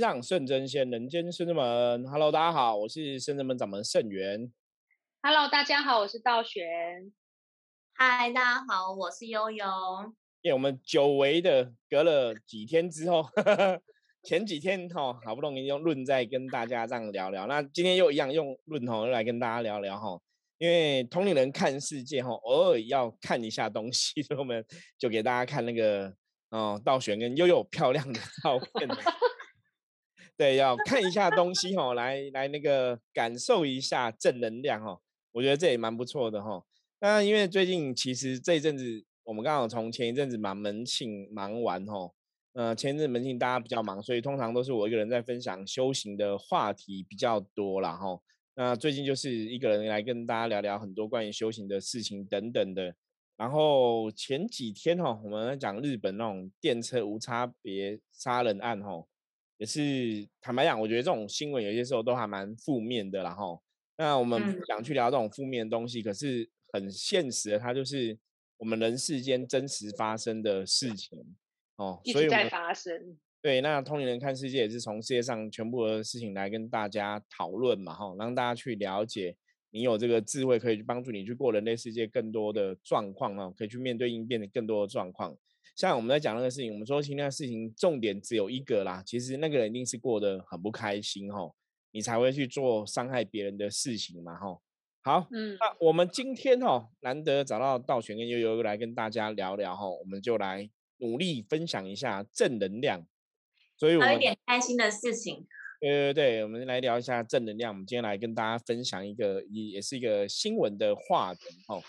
让圣真仙，人间圣真门。Hello，大家好，我是圣真门掌门圣元。Hello，大家好，我是道玄。嗨，大家好，我是悠悠。耶，我们久违的隔了几天之后，前几天哈好不容易用论在跟大家这样聊聊，那今天又一样用论哈来跟大家聊聊哈。因为同龄人看世界哈，偶尔要看一下东西，所以我们就给大家看那个哦道玄跟悠悠漂亮的照片。对，要看一下东西哈，来来那个感受一下正能量哈，我觉得这也蛮不错的哈。那因为最近其实这一阵子，我们刚好从前一阵子忙门庆忙完哈，呃，前一阵门庆大家比较忙，所以通常都是我一个人在分享修行的话题比较多啦哈。那最近就是一个人来跟大家聊聊很多关于修行的事情等等的。然后前几天哈，我们讲日本那种电车无差别杀人案哈。也是坦白讲，我觉得这种新闻有些时候都还蛮负面的，啦哈那我们不想去聊这种负面的东西，可是很现实的，它就是我们人世间真实发生的事情哦，所以在发生。对，那通灵人看世界也是从世界上全部的事情来跟大家讨论嘛，哈，让大家去了解，你有这个智慧可以去帮助你去过人类世界更多的状况啊，可以去面对应变的更多的状况。像我们在讲那个事情，我们说今天的事情重点只有一个啦。其实那个人一定是过得很不开心吼，你才会去做伤害别人的事情嘛吼。好，嗯，那我们今天哦难得找到道玄跟悠悠来跟大家聊聊吼，我们就来努力分享一下正能量。所以我，有一点开心的事情。对对对，我们来聊一下正能量。我们今天来跟大家分享一个也也是一个新闻的话题吼。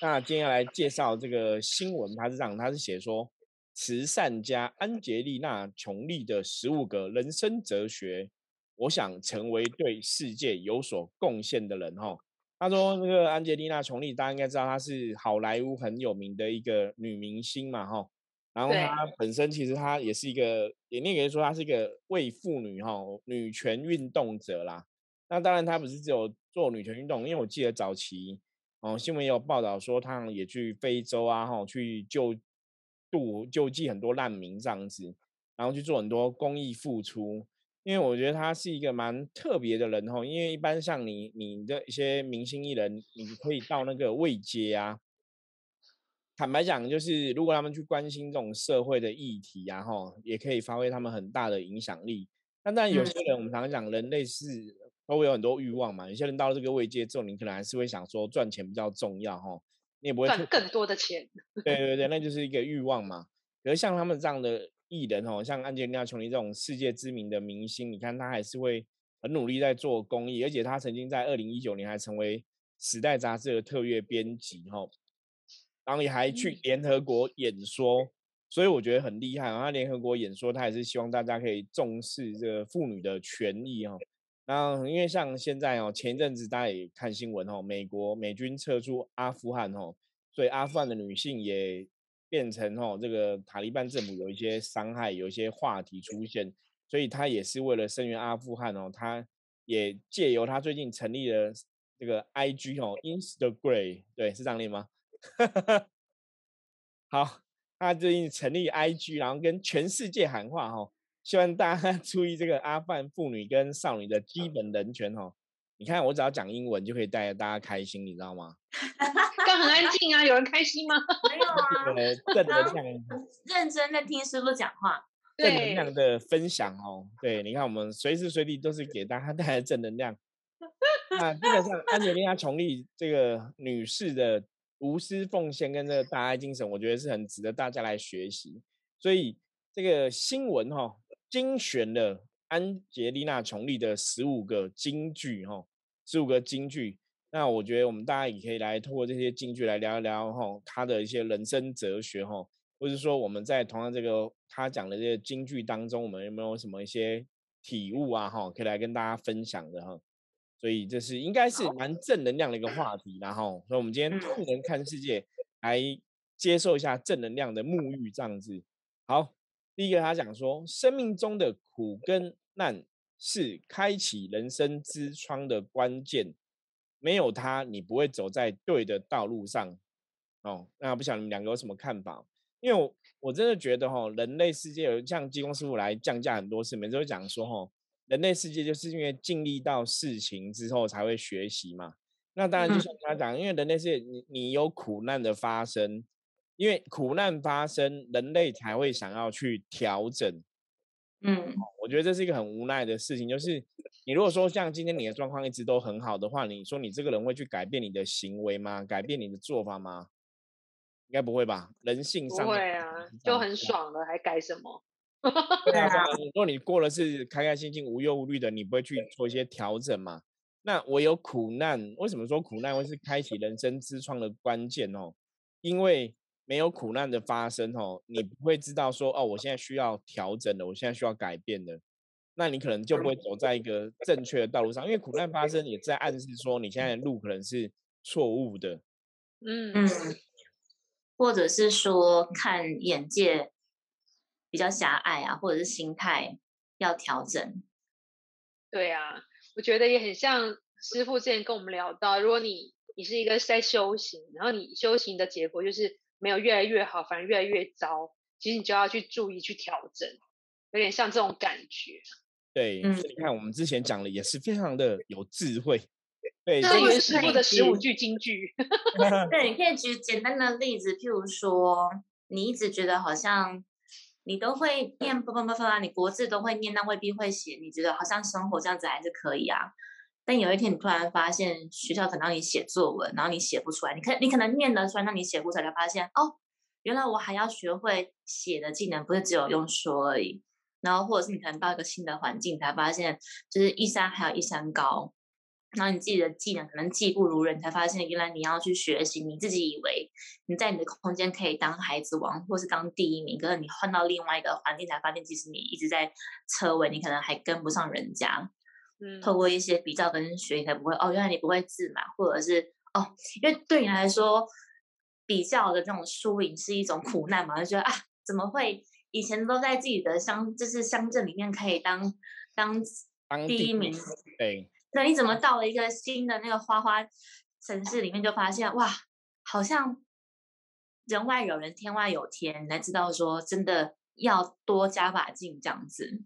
那今天要来介绍这个新闻，它是这样，它是写说。慈善家安杰丽娜·琼丽的十五个人生哲学，我想成为对世界有所贡献的人。哈，他说那个安杰丽娜·琼丽，大家应该知道她是好莱坞很有名的一个女明星嘛，哈。然后她本身其实她也是一个，也你可以说她是一个为妇女哈女权运动者啦。那当然她不是只有做女权运动，因为我记得早期哦新闻也有报道说，她也去非洲啊，哈去救。度救济很多难民这样子，然后去做很多公益付出，因为我觉得他是一个蛮特别的人哈。因为一般像你你的一些明星艺人，你可以到那个位阶啊。坦白讲，就是如果他们去关心这种社会的议题啊，吼，也可以发挥他们很大的影响力。但但有些人，我们常常讲，人类是都会有很多欲望嘛。有些人到了这个位阶之后，你可能还是会想说赚钱比较重要吼。你也不会赚更多的钱，对对对，那就是一个欲望嘛。可是像他们这样的艺人哦，像安吉丽娜·琼丽这种世界知名的明星，你看他还是会很努力在做公益，而且他曾经在二零一九年还成为《时代》杂志的特约编辑哈，然后也还去联合国演说，所以我觉得很厉害。他联合国演说，他也是希望大家可以重视这个妇女的权益哈。那因为像现在哦，前一阵子大家也看新闻哦，美国美军撤出阿富汗哦，所以阿富汗的女性也变成哦，这个塔利班政府有一些伤害，有一些话题出现，所以他也是为了声援阿富汗哦，他也借由他最近成立了这个 I G 哦，Instagram 对是这样念吗？好，他最近成立 I G，然后跟全世界喊话哈。希望大家 注意这个阿富汗妇女跟少女的基本人权哦。你看，我只要讲英文就可以带着大家开心，你知道吗？刚很安静啊，有人开心吗？没有啊，正能量，认真在听师傅讲话，正能量的分享哦。对，你看我们随时随地都是给大家带来正能量。那基本上，安吉丽娜·琼丽这个女士的无私奉献跟这个大爱精神，我觉得是很值得大家来学习。所以这个新闻哈。精选了安杰丽娜·琼丽的十五个金句，哈，十五个金句。那我觉得我们大家也可以来通过这些金句来聊一聊，哈，他的一些人生哲学，哈，或者说我们在同样这个他讲的这些金句当中，我们有没有什么一些体悟啊，哈，可以来跟大家分享的，哈。所以这是应该是蛮正能量的一个话题，然后，所以我们今天正能看世界，来接受一下正能量的沐浴，这样子，好。第一个，他讲说，生命中的苦跟难是开启人生之窗的关键，没有它，你不会走在对的道路上。哦，那不晓得你们两个有什么看法？因为我我真的觉得哈，人类世界有像济公师傅来降价很多次，每次都讲说哈，人类世界就是因为经历到事情之后才会学习嘛。那当然就像他讲，因为人类世界你你有苦难的发生，因为苦难发生，人类才会想要去调整。嗯，我觉得这是一个很无奈的事情，就是你如果说像今天你的状况一直都很好的话，你说你这个人会去改变你的行为吗？改变你的做法吗？应该不会吧？人性上不会啊，就很爽了，还改什么？对啊。如果你过了是开开心心、无忧无虑的，你不会去做一些调整嘛？那我有苦难，为什么说苦难会是开启人生之窗的关键哦？因为没有苦难的发生哦，你不会知道说哦，我现在需要调整的，我现在需要改变的，那你可能就不会走在一个正确的道路上。因为苦难发生，也在暗示说你现在的路可能是错误的。嗯嗯。或者是说看眼界比较狭隘啊，或者是心态要调整。对啊，我觉得也很像师傅之前跟我们聊到，如果你你是一个在修行，然后你修行的结果就是没有越来越好，反而越来越糟，其实你就要去注意去调整，有点像这种感觉。对，你看我们之前讲的也是非常的有智慧。对，这原师傅的十五句金句。对，你可以举简单的例子，譬如说，你一直觉得好像你都会念不不不啊，你国字都会念，但未必会写。你觉得好像生活这样子还是可以啊，但有一天你突然发现学校可能让你写作文，然后你写不出来，你可你可能念得出来，那你写不出来，才发现哦，原来我还要学会写的技能，不是只有用说而已。然后或者是你可能到一个新的环境，才发现就是一山还有一山高。然后你自己的技能可能技不如人，才发现原来你要去学习。你自己以为你在你的空间可以当孩子王，或是当第一名，可是你换到另外一个环境，才发现其实你一直在车尾，你可能还跟不上人家。嗯，透过一些比较跟学，你才不会哦，原来你不会自满，或者是哦，因为对你来说，比较的这种输赢是一种苦难嘛，就觉得啊，怎么会以前都在自己的乡，就是乡镇里面可以当当第一名？对。那你怎么到了一个新的那个花花城市里面，就发现哇，好像人外有人，天外有天，才知道说真的要多加把劲这样子。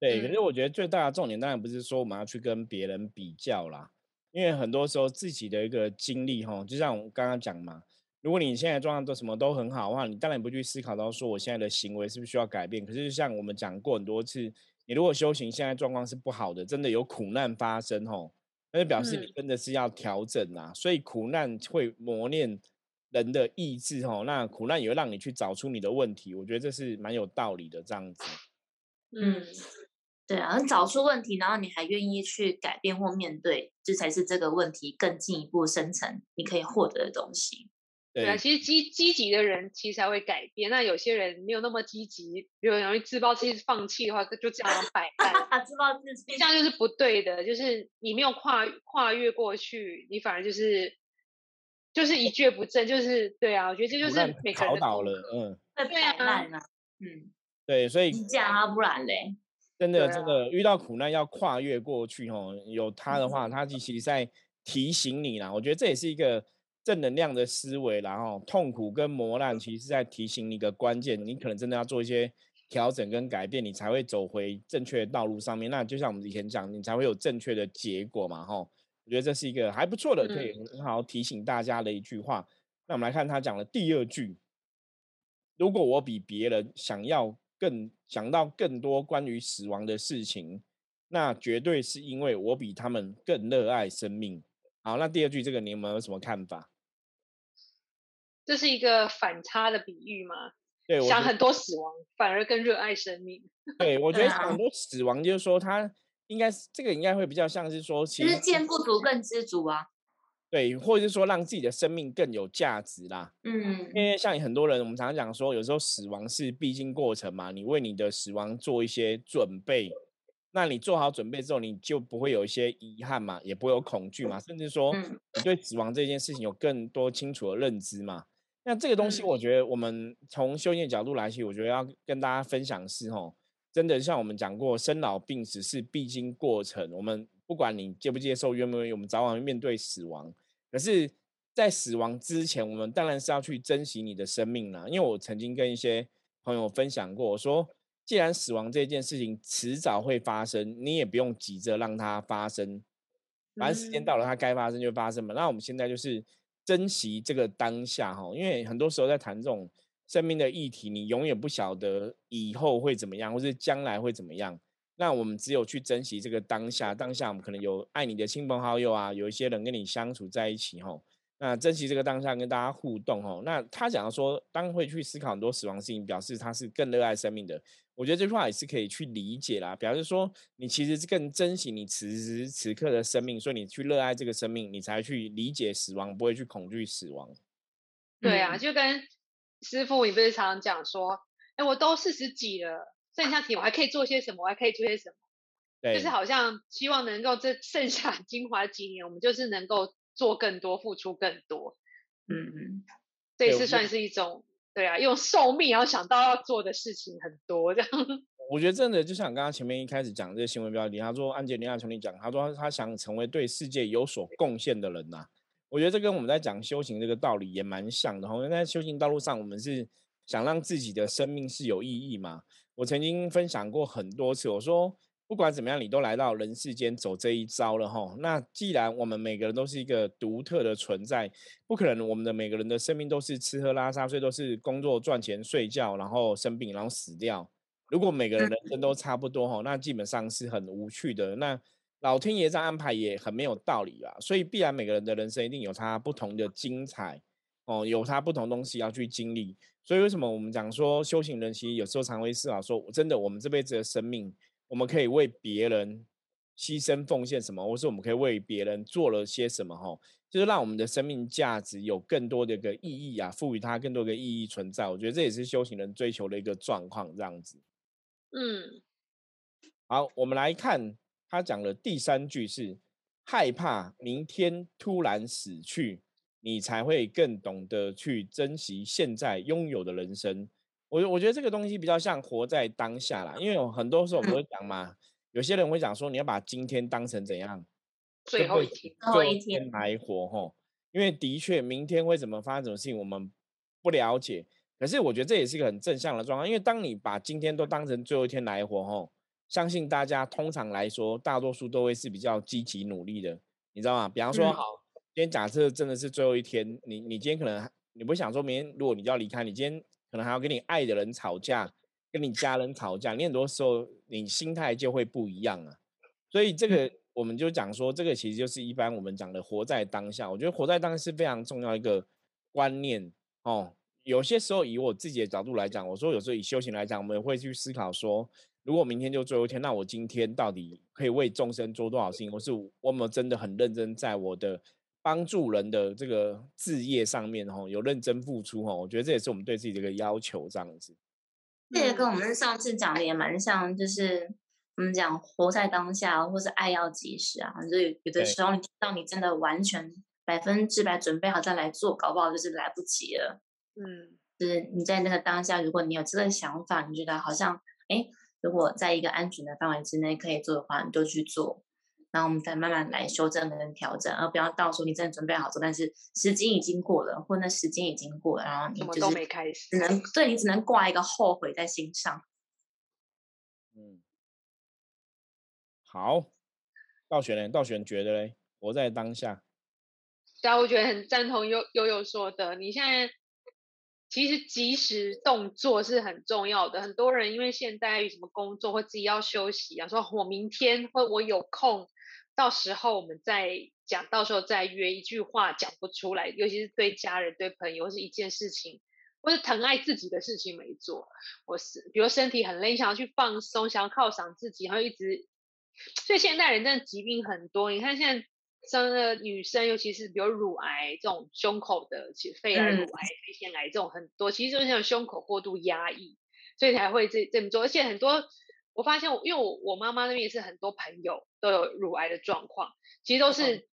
对，可是我觉得最大的重点当然不是说我们要去跟别人比较啦，因为很多时候自己的一个经历哈，就像我刚刚讲嘛，如果你现在状况都什么都很好的话，你当然不去思考到说我现在的行为是不是需要改变。可是像我们讲过很多次。你如果修行现在状况是不好的，真的有苦难发生吼，那就表示你真的是要调整啊。所以苦难会磨练人的意志吼，那苦难也会让你去找出你的问题。我觉得这是蛮有道理的这样子。嗯，对啊，找出问题，然后你还愿意去改变或面对，这才是这个问题更进一步深层你可以获得的东西。对啊，其实积积极的人其实才会改变。那有些人没有那么积极，比如容易自暴自弃、放弃的话，就这样摆烂。自暴自弃，这样就是不对的。就是你没有跨跨越过去，你反而就是就是一蹶不振。就是对啊，我觉得这就是每个人倒了，嗯，会摆烂啊，嗯，对，所以这样啊，不然嘞，真的真的遇到苦难要跨越过去哦。有他的话，他其实在提醒你啦。我觉得这也是一个。正能量的思维，然后痛苦跟磨难，其实是在提醒你一个关键，你可能真的要做一些调整跟改变，你才会走回正确的道路上面。那就像我们以前讲，你才会有正确的结果嘛，哈。我觉得这是一个还不错的，可以很好提醒大家的一句话。那我们来看他讲的第二句：如果我比别人想要更想到更多关于死亡的事情，那绝对是因为我比他们更热爱生命。好，那第二句这个你有没有什么看法？这是一个反差的比喻吗？对，想很多死亡，反而更热爱生命。对，我觉得很多死亡，就是说他应该是这个应该会比较像是说，其实见不足更知足啊。对，或者是说让自己的生命更有价值啦。嗯，因为像很多人，我们常常讲说，有时候死亡是必经过程嘛，你为你的死亡做一些准备，那你做好准备之后，你就不会有一些遗憾嘛，也不会有恐惧嘛，甚至说你对死亡这件事情有更多清楚的认知嘛。那这个东西，我觉得我们从修炼角度来去，我觉得要跟大家分享是吼，真的像我们讲过，生老病死是必经过程。我们不管你接不接受，愿不愿意，我们早晚面对死亡。可是在死亡之前，我们当然是要去珍惜你的生命啦。因为我曾经跟一些朋友分享过，我说，既然死亡这件事情迟早会发生，你也不用急着让它发生，反正时间到了，它该发生就发生嘛。那我们现在就是珍惜这个当下哈，因为很多时候在谈这种生命的议题，你永远不晓得以后会怎么样，或是将来会怎么样。那我们只有去珍惜这个当下，当下我们可能有爱你的亲朋好友啊，有一些人跟你相处在一起哈。那珍惜这个当下，跟大家互动哦。那他讲说，当会去思考很多死亡事情，表示他是更热爱生命的。我觉得这句话也是可以去理解啦，表示说你其实是更珍惜你此时此刻的生命，所以你去热爱这个生命，你才去理解死亡，不会去恐惧死亡。对啊，就跟师傅，你不是常常讲说，哎，我都四十几了。剩下体我还可以做些什么？我还可以做些什么？对，就是好像希望能够这剩下 精华几年，我们就是能够做更多，付出更多。嗯嗯，这也是算是一种对啊，用寿命然后想到要做的事情很多这样。我觉得真的就像刚刚前面一开始讲这个新闻标题，他说安杰丽娜琼丽讲，他说他想成为对世界有所贡献的人呐。我觉得这跟我们在讲修行这个道理也蛮像的。因为在修行道路上，我们是想让自己的生命是有意义嘛。我曾经分享过很多次，我说不管怎么样，你都来到人世间走这一遭了哈。那既然我们每个人都是一个独特的存在，不可能我们的每个人的生命都是吃喝拉撒睡，都是工作赚钱睡觉，然后生病，然后死掉。如果每个人人生都差不多哈，那基本上是很无趣的。那老天爷这样安排也很没有道理啊。所以必然每个人的人生一定有他不同的精彩哦，有他不同东西要去经历。所以为什么我们讲说修行人其实有时候常会思考说，真的我们这辈子的生命，我们可以为别人牺牲奉献什么，或是我们可以为别人做了些什么？哈，就是让我们的生命价值有更多的一个意义啊，赋予它更多的意义存在。我觉得这也是修行人追求的一个状况，这样子。嗯，好，我们来看他讲的第三句是害怕明天突然死去。你才会更懂得去珍惜现在拥有的人生。我我觉得这个东西比较像活在当下啦，因为有很多时候我们会讲嘛，有些人会讲说你要把今天当成怎样，最后一天，最后一天来活吼。因为的确明天会怎么发生什么事情我们不了解，可是我觉得这也是一个很正向的状况。因为当你把今天都当成最后一天来活吼，相信大家通常来说，大多数都会是比较积极努力的，你知道吗？比方说好。今天假设真的是最后一天，你你今天可能你不想说明天，如果你就要离开，你今天可能还要跟你爱的人吵架，跟你家人吵架，你很多时候你心态就会不一样啊。所以这个我们就讲说，这个其实就是一般我们讲的活在当下。我觉得活在当下是非常重要一个观念哦。有些时候以我自己的角度来讲，我说有时候以修行来讲，我们会去思考说，如果明天就最后一天，那我今天到底可以为众生做多少事情？我是我们真的很认真在我的。帮助人的这个置业上面，哈，有认真付出，哈，我觉得这也是我们对自己的一个要求，这样子。这也跟我们上次讲的也蛮像，就是我们讲活在当下，或是爱要及时啊。就有的时候，你到你真的完全百分之百准备好再来做，搞不好就是来不及了。嗯，就是你在那个当下，如果你有这个想法，你觉得好像，哎，如果在一个安全的范围之内可以做的话，你就去做。然后我们再慢慢来修正跟调整，而不要到时候你真的准备好做，但是时间已经过了，或那时间已经过了，然后你就是只能对你只能挂一个后悔在心上。嗯，好，道玄呢？道玄觉得嘞，活在当下。对啊，我觉得很赞同悠悠悠说的。你现在其实及时动作是很重要的。很多人因为现在什么工作或自己要休息啊，说我明天或我有空。到时候我们再讲，到时候再约一句话讲不出来，尤其是对家人、对朋友，或是一件事情，或是疼爱自己的事情没做，我是比如身体很累，想要去放松，想要犒赏自己，然后一直，所以现代人真的疾病很多。你看现在生的女生，尤其是比如乳癌这种胸口的，其实肺癌、乳癌、肺腺癌这种很多，其实就是像胸口过度压抑，所以才会这这么做，而且很多。我发现，我因为我我妈妈那边也是很多朋友都有乳癌的状况，其实都是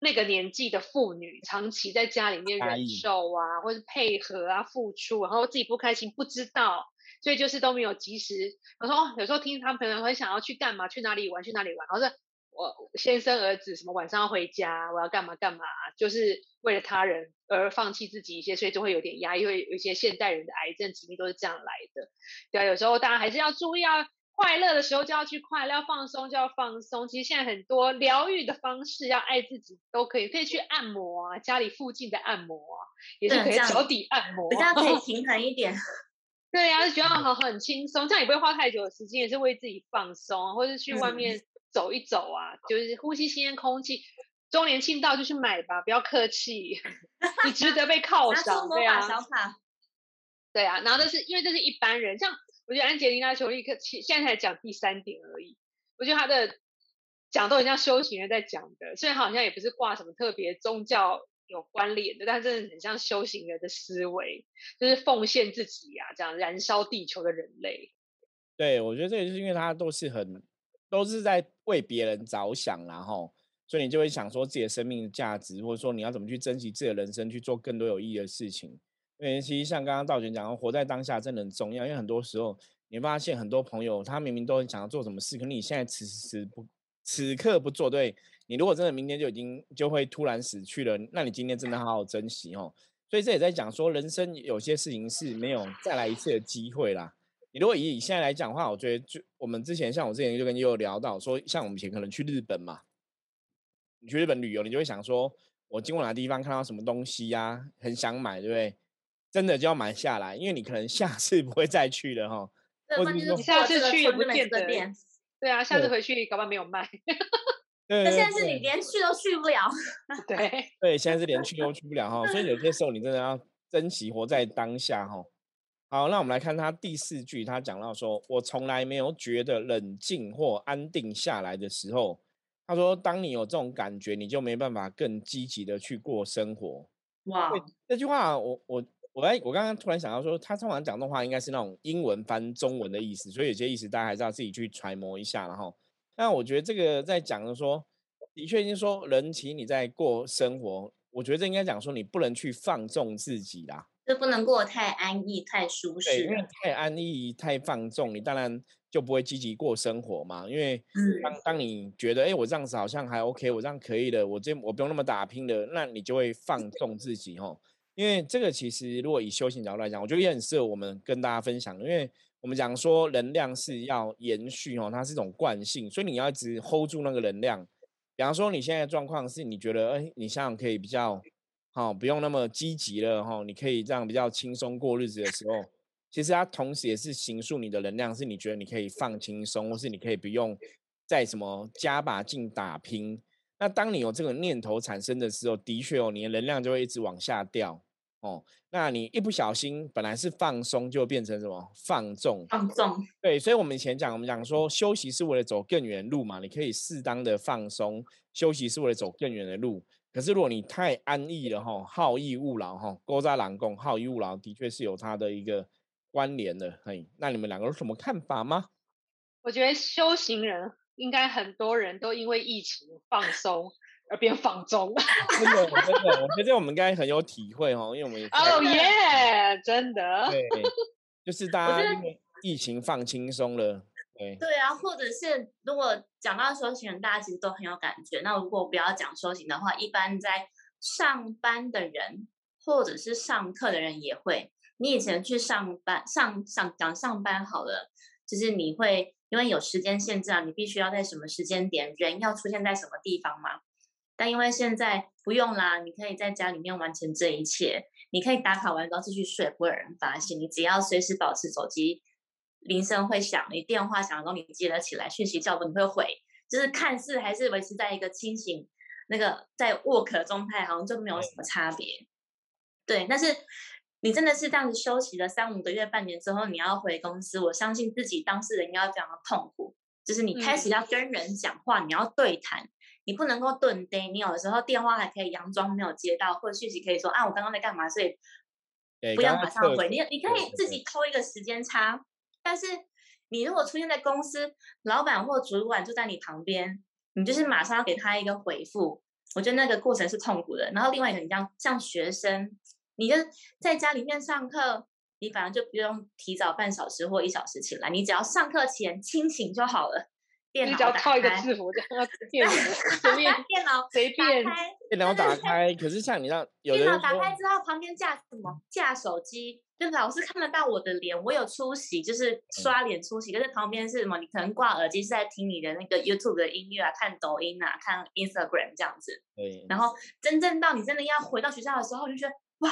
那个年纪的妇女长期在家里面忍受啊，或是配合啊付出，然后自己不开心不知道，所以就是都没有及时。我说有时候听他们朋友很想要去干嘛，去哪里玩，去哪里玩，然后说我先生儿子什么晚上要回家，我要干嘛干嘛，就是为了他人而放弃自己一些，所以就会有点压抑，会有一些现代人的癌症疾病都是这样来的。对啊，有时候大家还是要注意啊。快乐的时候就要去快乐，要放松就要放松。其实现在很多疗愈的方式，要爱自己都可以，可以去按摩啊，家里附近的按摩啊，也是可以脚底按摩，比较可以平衡一点。对呀，就觉得好很轻松，这样也不会花太久的时间，也是为自己放松，或者去外面走一走啊，就是呼吸新鲜空气。周年庆到就去买吧，不要客气，你值得被犒赏。对啊，对啊，然后这是因为这是一般人，像。我觉得安杰丽娜·裘丽克现现在才讲第三点而已。我觉得他的讲都很像修行人在讲的，虽然好像也不是挂什么特别宗教有关联的，但真的很像修行人的思维，就是奉献自己呀，这样燃烧地球的人类。对，我觉得这也就是因为他都是很都是在为别人着想，然后所以你就会想说自己的生命的价值，或者说你要怎么去珍惜自己的人生，去做更多有意义的事情。因为其实像刚刚道玄讲，活在当下真的很重要。因为很多时候，你发现很多朋友他明明都很想要做什么事，可是你现在此时不此刻不做，对你如果真的明天就已经就会突然死去了，那你今天真的好好珍惜哦。所以这也在讲说，人生有些事情是没有再来一次的机会啦。你如果以现在来讲的话，我觉得就我们之前像我之前就跟悠悠聊到说，像我们以前可能去日本嘛，你去日本旅游，你就会想说，我经过哪地方看到什么东西呀，很想买，对不对？真的就要买下来，因为你可能下次不会再去了哈。或者你下次去也不见得。对啊，下次回去搞不好没有卖。那现在是你连去都去不了。对对，现在是连去都去不了哈，所以有些时候你真的要珍惜活在当下哈。好，那我们来看他第四句，他讲到说：“我从来没有觉得冷静或安定下来的时候。”他说：“当你有这种感觉，你就没办法更积极的去过生活。”哇，这句话我我。我刚我刚刚突然想到说，他通常讲的话应该是那种英文翻中文的意思，所以有些意思大家还是要自己去揣摩一下。然后，那我觉得这个在讲的说，的确已经说人其实你在过生活，我觉得这应该讲说你不能去放纵自己啦，就不能过太安逸、太舒适。因为太安逸、太放纵，你当然就不会积极过生活嘛。因为当当你觉得哎，我这样子好像还 OK，我这样可以的，我这我不用那么打拼的，那你就会放纵自己哦。因为这个其实，如果以修行角度来讲，我觉得也很适合我们跟大家分享。因为我们讲说能量是要延续哦，它是一种惯性，所以你要一直 hold 住那个能量。比方说你现在状况是你觉得，哎，你像可以比较好，不用那么积极了哈，你可以这样比较轻松过日子的时候，其实它同时也是形塑你的能量，是你觉得你可以放轻松，或是你可以不用再什么加把劲打拼。那当你有这个念头产生的时候，的确哦，你的能量就会一直往下掉哦。那你一不小心，本来是放松，就变成什么放纵？放纵。对，所以我们以前讲，我们讲说休息是为了走更远的路嘛。你可以适当的放松，休息是为了走更远的路。可是如果你太安逸了哈，好逸恶劳哈，勾扎懒工，好逸恶劳，的确是有它的一个关联的。嘿，那你们两个有什么看法吗？我觉得修行人。应该很多人都因为疫情放松而变放纵，真 的真的，我觉得我们应该很有体会哦，因为我们哦耶，真的，对，就是大家因为疫情放轻松了，对，啊，或者是如果讲到修行人，大家其实都很有感觉。那如果不要讲修行的话，一般在上班的人或者是上课的人也会。你以前去上班上上讲上班好了，就是你会。因为有时间限制啊，你必须要在什么时间点，人要出现在什么地方嘛。但因为现在不用啦，你可以在家里面完成这一切。你可以打卡完之后继续睡，不会有人发现。你只要随时保持手机铃声会响，你电话响的时候你接了起来，讯息叫不你会回，就是看似还是维持在一个清醒那个在 work 的状态，好像就没有什么差别。对，但是。你真的是这样子休息了三五个月、半年之后，你要回公司，我相信自己当事人要非常的痛苦。就是你开始要跟人讲话，你要对谈，你不能够顿呆。你有的时候电话还可以佯装没有接到，或者讯息可以说啊，我刚刚在干嘛，所以不要马上回。你你可以自己偷一个时间差，但是你如果出现在公司，老板或主管就在你旁边，你就是马上要给他一个回复。我觉得那个过程是痛苦的。然后另外一个，你像像学生。你就在家里面上课，你反而就不用提早半小时或一小时起来，你只要上课前清醒就好了。电脑只要套一个打开制服，这样 电脑随便电脑随便打开电脑打开，可是像你让有的电脑打开之后，旁边架什么？架手机，就老师看得到我的脸，我有出席，就是刷脸出席。可是旁边是什么？你可能挂耳机是在听你的那个 YouTube 的音乐啊，看抖音啊，看 Instagram 这样子。对，然后真正到你真的要回到学校的时候，就觉得哇，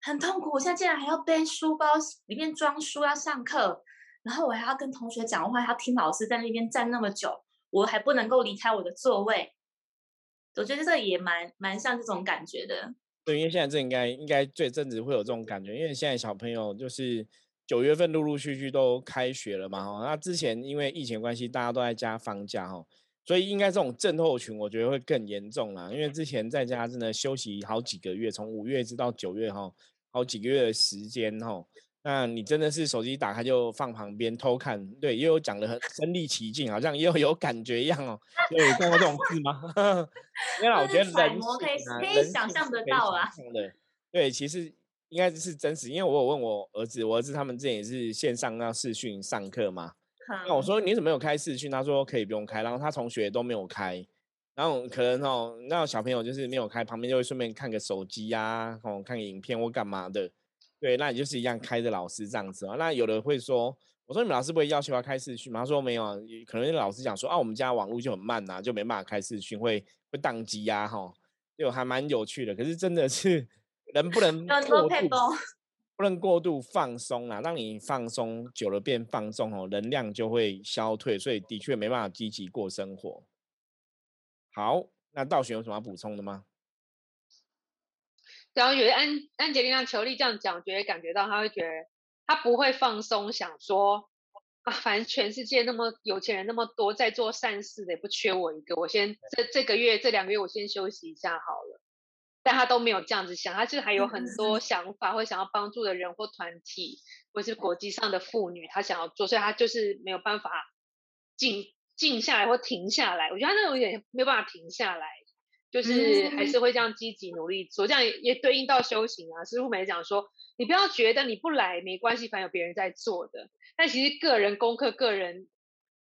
很痛苦。我现在竟然还要背书包，里面装书要上课，然后我还要跟同学讲话，还要听老师在那边站那么久，我还不能够离开我的座位。我觉得这也蛮蛮像这种感觉的。对，因为现在这应该应该最阵子会有这种感觉，因为现在小朋友就是九月份陆陆续续都开学了嘛，哈，那之前因为疫情关系，大家都在家放假，哈，所以应该这种症候群，我觉得会更严重啦。因为之前在家真的休息好几个月，从五月直到九月，哈，好几个月的时间，哈，那你真的是手机打开就放旁边偷看，对，也有讲的很 身临其境，好像又有感觉一样哦。对，有看过这种字吗？因为我觉得人摩可以可以想象得到啊象的。对，其实应该是真实，因为我有问我儿子，我儿子他们之前也是线上要视讯上课嘛。那我嗯说你怎么有开视讯？他说可以不用开，然后他同学都没有开。然后可能哦，那小朋友就是没有开，旁边就会顺便看个手机呀、哦，看个影片或干嘛的。对，那你就是一样开着老师这样子啊。那有的会说，我说你们老师不会要求要开视讯吗？他说没有啊，可能老师讲说啊，我们家网络就很慢呐、就没办法开视讯，会会宕机呀、哈，就还蛮有趣的。可是真的是人不能过度，不能过度放松啦，让你放松久了变放松哦，能量就会消退，所以的确没办法积极过生活。好，那道玄有什么要补充的吗？然后觉得安安吉丽娜·裘丽这样讲，我觉得感觉到他会觉得他不会放松，想说啊，反正全世界那么有钱人那么多，在做善事的也不缺我一个，我先这这个月这两个月我先休息一下好了。但他都没有这样子想，他就是还有很多想法，或想要帮助的人或团体，或是国际上的妇女，他想要做，所以他就是没有办法静静下来或停下来。我觉得他那种有点没有办法停下来。就是还是会这样积极努力做，这样也也对应到修行啊。师傅没讲说，你不要觉得你不来没关系，反正有别人在做的。但其实个人功课、个人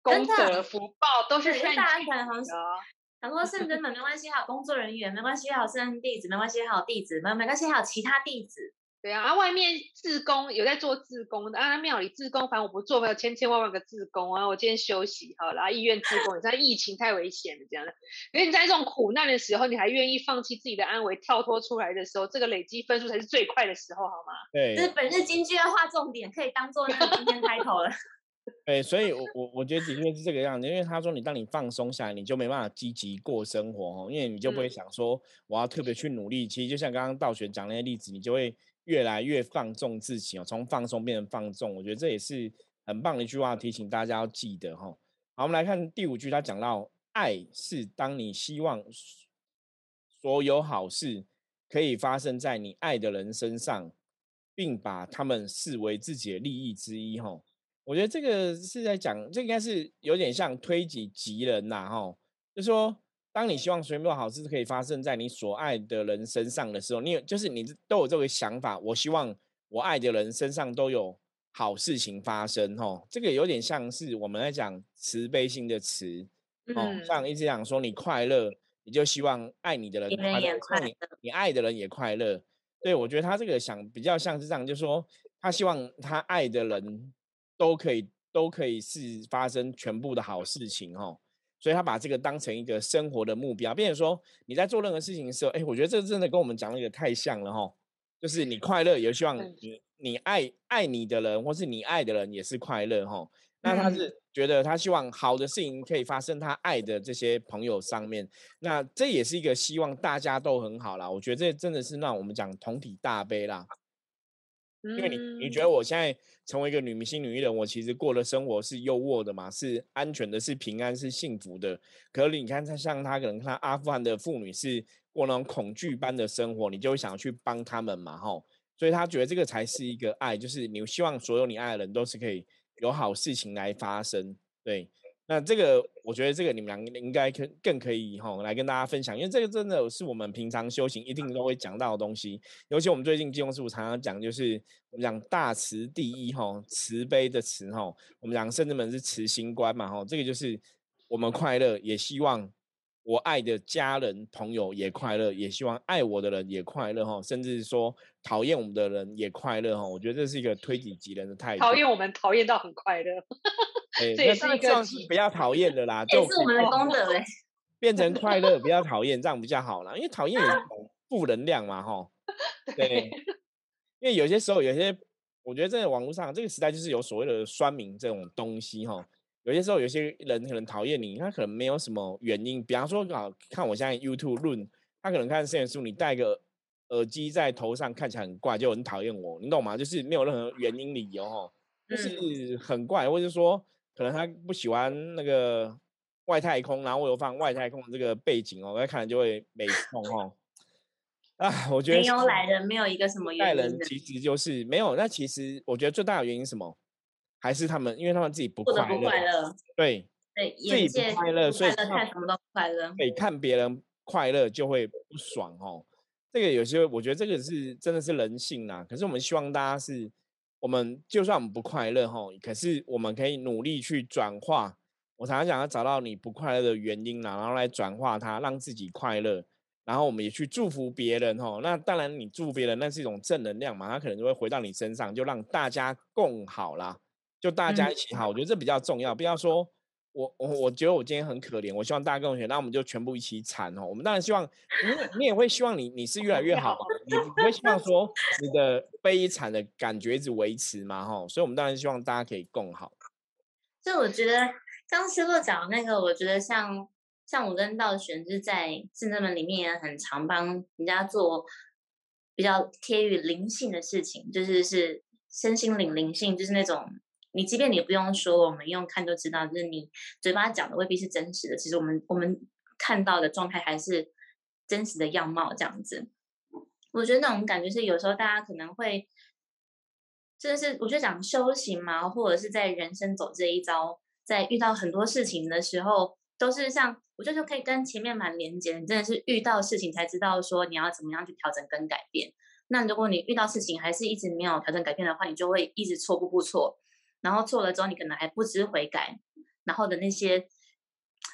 功德、福报都是善对大家尽可能好像的啊。很多圣人们没关系，还有工作人员没关系，还有圣人弟子没关系，还有弟子没没关系，还有其他弟子。对啊，啊外面自工有在做自工的，啊庙里自工，反正我不做，还有千千万万个自工啊。我今天休息好了，医院自工，你看疫情太危险了，这样的。因为你在这种苦难的时候，你还愿意放弃自己的安危，跳脱出来的时候，这个累积分数才是最快的时候，好吗？对就是本日金句要划重点，可以当做那个今天开头了。对，所以我我我觉得的确是这个样子，因为他说你当你放松下来，你就没办法积极过生活哦，因为你就不会嗯想说我要特别去努力。其实就像刚刚道玄讲那些例子，你就会越来越放纵自己哦，从放松变成放纵。我觉得这也是很棒的一句话，提醒大家要记得哈。好，我们来看第五句，他讲到爱是当你希望所有好事可以发生在你爱的人身上，并把他们视为自己的利益之一哈。我觉得这个是在讲，这应该是有点像推己及人呐，哈，就说当你希望所有好事可以发生在你所爱的人身上的时候，你有就是你都有这个想法，我希望我爱的人身上都有好事情发生，哈，这个有点像是我们在讲慈悲心的慈，哦，嗯像一直讲说你快乐，你就希望爱你的人也快乐，快像你你爱的人也快乐。对我觉得他这个想比较像是这样，就是说他希望他爱的人都可以都可以是发生全部的好事情哦，所以他把这个当成一个生活的目标，变成说你在做任何事情的时候，哎，我觉得这真的跟我们讲那个太像了哈，就是你快乐也希望嗯你你爱爱你的人或是你爱的人也是快乐哈。那他嗯是觉得他希望好的事情可以发生他爱的这些朋友上面，那这也是一个希望大家都很好啦。我觉得这真的是让我们讲同体大悲啦。因为你你觉嗯得我现在成为一个女明星、女艺人，我其实过的生活是优渥的嘛，是安全的，是平安，是幸福的。可是你看，他像他可能看阿富汗的妇女是过那种恐惧般的生活，你就会想要去帮他们嘛，吼。所以他觉得这个才是一个爱，就是你希望所有你爱的人都是可以有好事情来发生。对，那这个我觉得这个你们两个应该可更可以哈来跟大家分享，因为这个真的是我们平常修行一定都会讲到的东西。尤其我们最近金庸师傅常常讲，就是我们讲大慈第一哈，慈悲的慈哈，我们讲甚至们是慈心观嘛哈，这个就是我们快乐，也希望我爱的家人朋友也快乐，也希望爱我的人也快乐哈，甚至说讨厌我们的人也快乐哈。我觉得这是一个推己及人的态度。讨厌我们讨厌到很快乐，这也是一个不要讨厌的啦，也是我们的功德嘞。变成快乐，不要讨厌，这样比较好啦。因为讨厌有负能量嘛，哈。对。因为有些时候，有些我觉得在网络上这个时代，就是有所谓的酸民这种东西，哈。有些时候，有些人可能讨厌你，他可能没有什么原因。比方说，啊，看我现在 YouTube 论，他可能看摄影书，你戴个耳机在头上，看起来很怪，就很讨厌我，你懂吗？就是没有任何原因理由，哈，就是很怪，或者说可能他不喜欢那个外太空，然后我又放外太空的这个背景哦，他看了就会没痛，哦。啊，我觉得没有来人，没有一个什么原因人其实就是没有。那其实我觉得最大的原因什么？还是他们，因为他们自己不快乐，对对，自己不快乐，所以看什么都不快乐。对，看别人快乐就会不爽哦。这个有些我觉得这个是真的是人性呐。可是我们希望大家是，我们就算我们不快乐哈，可是我们可以努力去转化。我常常想要找到你不快乐的原因啦，然后来转化它，让自己快乐。然后我们也去祝福别人哦。那当然，你祝福别人那是一种正能量嘛，它可能就会回到你身上，就让大家共好啦。就大家一起好，我觉得这比较重要。不要说我我我觉得我今天很可怜，我希望大家跟我学，那我们就全部一起惨哦。我们当然希望你你也会希望你你是越来 越好，你不会希望说你的悲惨的感觉一直维持嘛哈。所以我们当然希望大家可以共好。就我觉得刚师傅讲的那个，我觉得像像我跟道玄就是在圣正门里面也很常帮人家做比较贴于灵性的事情，就是是身心灵灵性，就是那种。你即便你不用说，我们用看就知道，就是你嘴巴讲的未必是真实的。其实我们我们看到的状态还是真实的样貌这样子。我觉得那种感觉是有时候大家可能会，真的是我觉得讲修行嘛，或者是在人生走这一遭，在遇到很多事情的时候，都是像我觉得可以跟前面蛮连接。你真的是遇到事情才知道说你要怎么样去调整跟改变。那如果你遇到事情还是一直没有调整改变的话，你就会一直错步步错。然后做了之后，你可能还不知悔改，然后的那些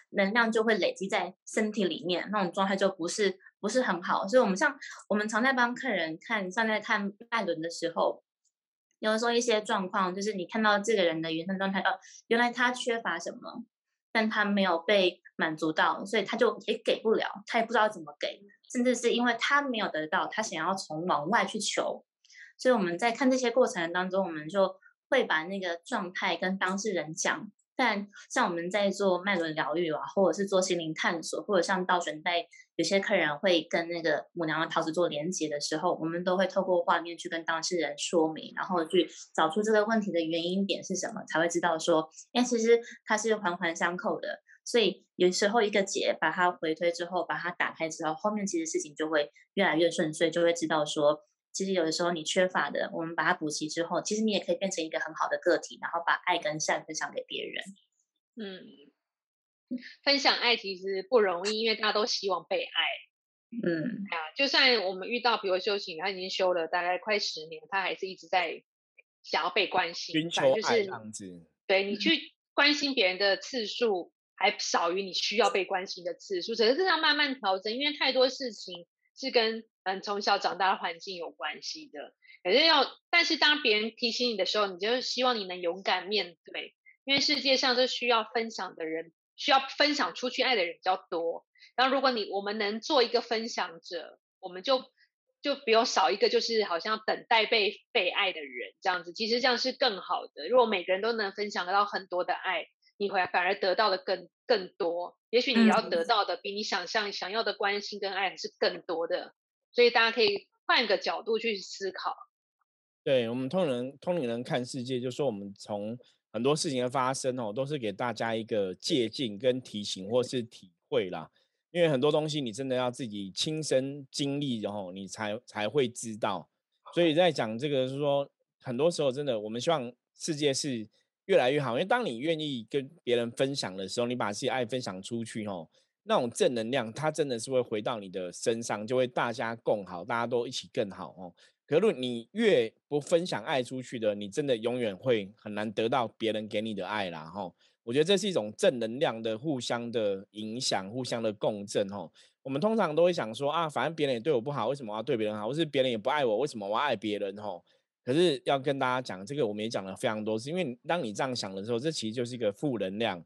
能量就会累积在身体里面，那种状态就不是不是很好。所以，我们像我们常在帮客人看，像在看脉轮的时候，有的时候一些状况，就是你看到这个人的原生状态，呃，原来他缺乏什么，但他没有被满足到，所以他就也给不了，他也不知道怎么给，甚至是因为他没有得到，他想要从往外去求。所以我们在看这些过程当中，我们就。会把那个状态跟当事人讲，但像我们在做脉轮疗愈啊，或者是做心灵探索，或者像道玄在有些客人会跟那个母娘的桃子做连接的时候，我们都会透过画面去跟当事人说明，然后去找出这个问题的原因点是什么，才会知道说，哎，其实它是环环相扣的。所以有时候一个结把它回推之后，把它打开之后，后面其实事情就会越来越顺遂，就会知道说。其实有的时候你缺乏的，我们把它补齐之后，其实你也可以变成一个很好的个体，然后把爱跟善分享给别人。嗯，分享爱其实不容易，因为大家都希望被爱。嗯，啊，就算我们遇到，比如修行，他已经修了大概快十年，他还是一直在想要被关心，寻求爱这样子。对你去关心别人的次数，还少于你需要被关心的次数，只是这样慢慢调整，因为太多事情是跟。嗯，从小长大的环境有关系的，可是要，但是当别人提醒你的时候，你就希望你能勇敢面对，因为世界上是需要分享的人，需要分享出去爱的人比较多。然后如果你我们能做一个分享者，我们就就比较少一个就是好像等待被被爱的人这样子，其实这样是更好的。如果每个人都能分享到很多的爱，你会反而得到的更更多。也许你要得到的比你想象想要的关心跟爱是更多的。所以大家可以换个角度去思考。对我们通人通灵人看世界，就是说我们从很多事情的发生哦，都是给大家一个借鉴跟提醒或是体会啦。因为很多东西你真的要自己亲身经历，然后你才才会知道。所以在讲这个是说，很多时候真的我们希望世界是越来越好。因为当你愿意跟别人分享的时候，你把自己爱分享出去哦。那种正能量，它真的是会回到你的身上，就会大家共好，大家都一起更好哦。可是你越不分享爱出去的，你真的永远会很难得到别人给你的爱啦，吼。我觉得这是一种正能量的互相的影响，互相的共振哦。我们通常都会想说啊，反正别人也对我不好，为什么我要对别人好？或是别人也不爱我，为什么我要爱别人？吼。可是要跟大家讲，这个我们也讲了非常多次，因为当你这样想的时候，这其实就是一个负能量，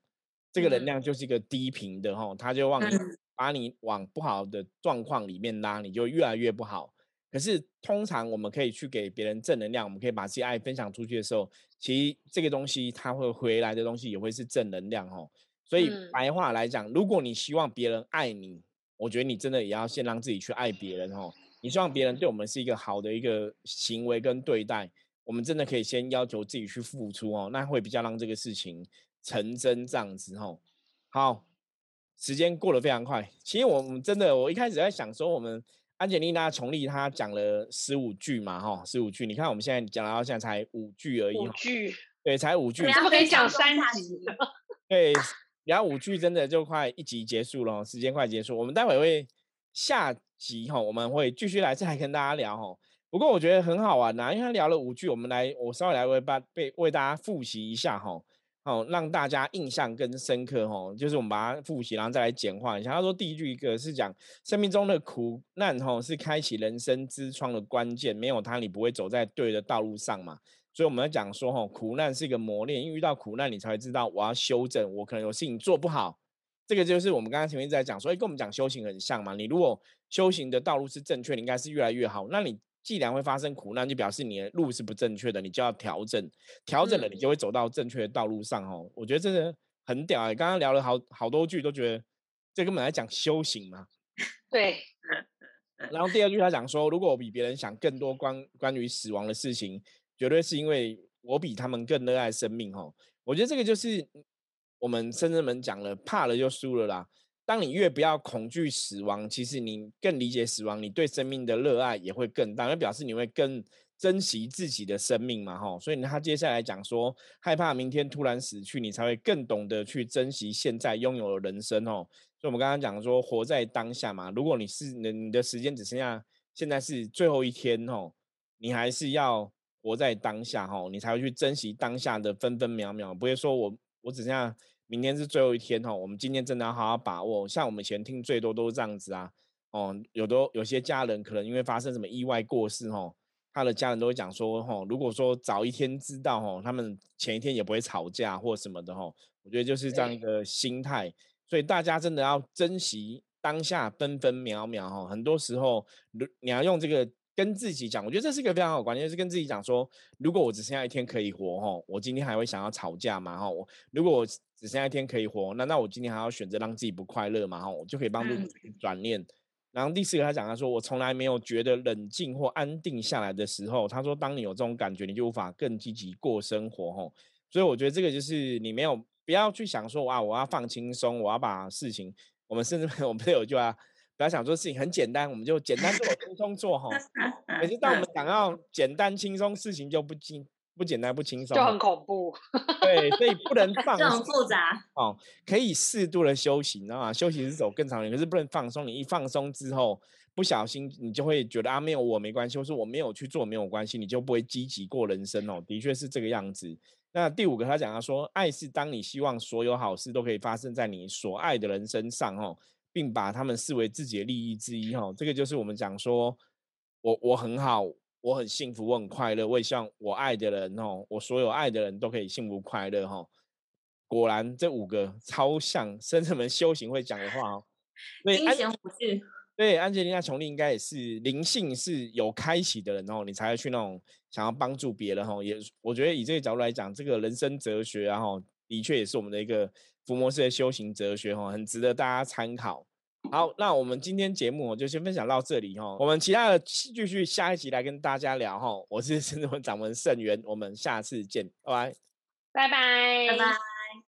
这个能量就是一个低频的吼，它就往你把你往不好的状况里面拉，你就越来越不好。可是通常我们可以去给别人正能量，我们可以把自己爱分享出去的时候，其实这个东西它会回来的东西也会是正能量吼。所以白话来讲，如果你希望别人爱你，我觉得你真的也要先让自己去爱别人吼。你希望别人对我们是一个好的一个行为跟对待，我们真的可以先要求自己去付出哦，那会比较让这个事情成真这样子吼。好，时间过得非常快。其实我们真的，我一开始在想说，我们安吉丽娜琼丽她讲了十五句嘛，哈，十五句。你看我们现在讲到现在才五句而已，五句，对，才五句，然后可以讲三集？对，然后五句真的就快一集结束了，时间快结束。我们待会会下。集哈，我们会继续来再来跟大家聊哈。不过我觉得很好玩呐，因为他聊了五句，我们来我稍微来为把被为大家复习一下哈，好让大家印象更深刻哈。就是我们把它复习，然后再来简化一下。他说第一句一个是讲生命中的苦难哈，是开启人生之窗的关键，没有它你不会走在对的道路上嘛。所以我们要讲说哈，苦难是一个磨练，因为遇到苦难你才会知道我要修正，我可能有事情做不好。这个就是我们刚刚前面一直在讲说，哎，跟我们讲修行很像嘛。你如果修行的道路是正确的，应该是越来越好。那你既然会发生苦难，就表示你的路是不正确的，你就要调整，调整了，你就会走到正确的道路上。哦，我觉得这个很屌哎！刚刚聊了好好多句，都觉得这根本在讲修行嘛。对。然后第二句他讲说，如果我比别人想更多关关于死亡的事情，绝对是因为我比他们更热爱生命。哦，我觉得这个就是我们深圳们讲了，怕了就输了啦。当你越不要恐惧死亡，其实你更理解死亡，你对生命的热爱也会更大，那表示你会更珍惜自己的生命嘛，哈。所以他接下来讲说，害怕明天突然死去，你才会更懂得去珍惜现在拥有的人生哦。所以我们刚刚讲说，活在当下嘛。如果你是你的时间只剩下现在是最后一天哦，你还是要活在当下哈，你才会去珍惜当下的分分秒秒，不会说我我只剩下。明天是最后一天哈，我们今天真的要好好把握。像我们以前听最多都是这样子啊，哦，有的有些家人可能因为发生什么意外过世哈，他的家人都会讲说哈，如果说早一天知道哈，他们前一天也不会吵架或什么的哈。我觉得就是这样一个心态，所以大家真的要珍惜当下分分秒秒哈。很多时候，你要用这个。跟自己讲，我觉得这是一个非常好观念，就是跟自己讲说，如果我只剩下一天可以活，哈，我今天还会想要吵架吗？哈，我如果我只剩下一天可以活，那那我今天还要选择让自己不快乐吗？哈，我就可以帮助自己转念。然后第四个，他讲他说，我从来没有觉得冷静或安定下来的时候，他说，当你有这种感觉，你就无法更积极过生活，吼。所以我觉得这个就是你没有不要去想说，哇，我要放轻松，我要把事情，我们甚至 我们有句啊。不要想做事情很简单，我们就简单做，轻松做哈。可是当我们想要简单轻松，事情就不轻不简单不轻松，就很恐怖。对，所以不能 放松，很复杂哦。可以适度的休息，你知道吗？休息是走更长远，可是不能放松。你一放松之后，不小心你就会觉得啊，没有我没关系，或是我没有去做没有关系，你就不会积极过人生哦。的确是这个样子。那第五个他讲他说，爱是当你希望所有好事都可以发生在你所爱的人身上哦。并把他们视为自己的利益之一，哈，这个就是我们讲说，我我很好，我很幸福，我很快乐，我也希望我爱的人，哦，我所有爱的人都可以幸福快乐，哈。果然，这五个超像深圳们修行会讲的话，哦。对，安贤虎句，对，安吉丽娜·琼丽应该也是灵性是有开启的人，哦，你才会去那种想要帮助别人，哈。也我觉得以这个角度来讲，这个人生哲学，然后的确也是我们的一个。伏魔式的修行哲学哈，很值得大家参考。好，那我们今天节目就先分享到这里哈，我们其他的继续下一集来跟大家聊哈。我是 圣文掌门盛元，我们下次见，拜拜，拜拜，拜拜。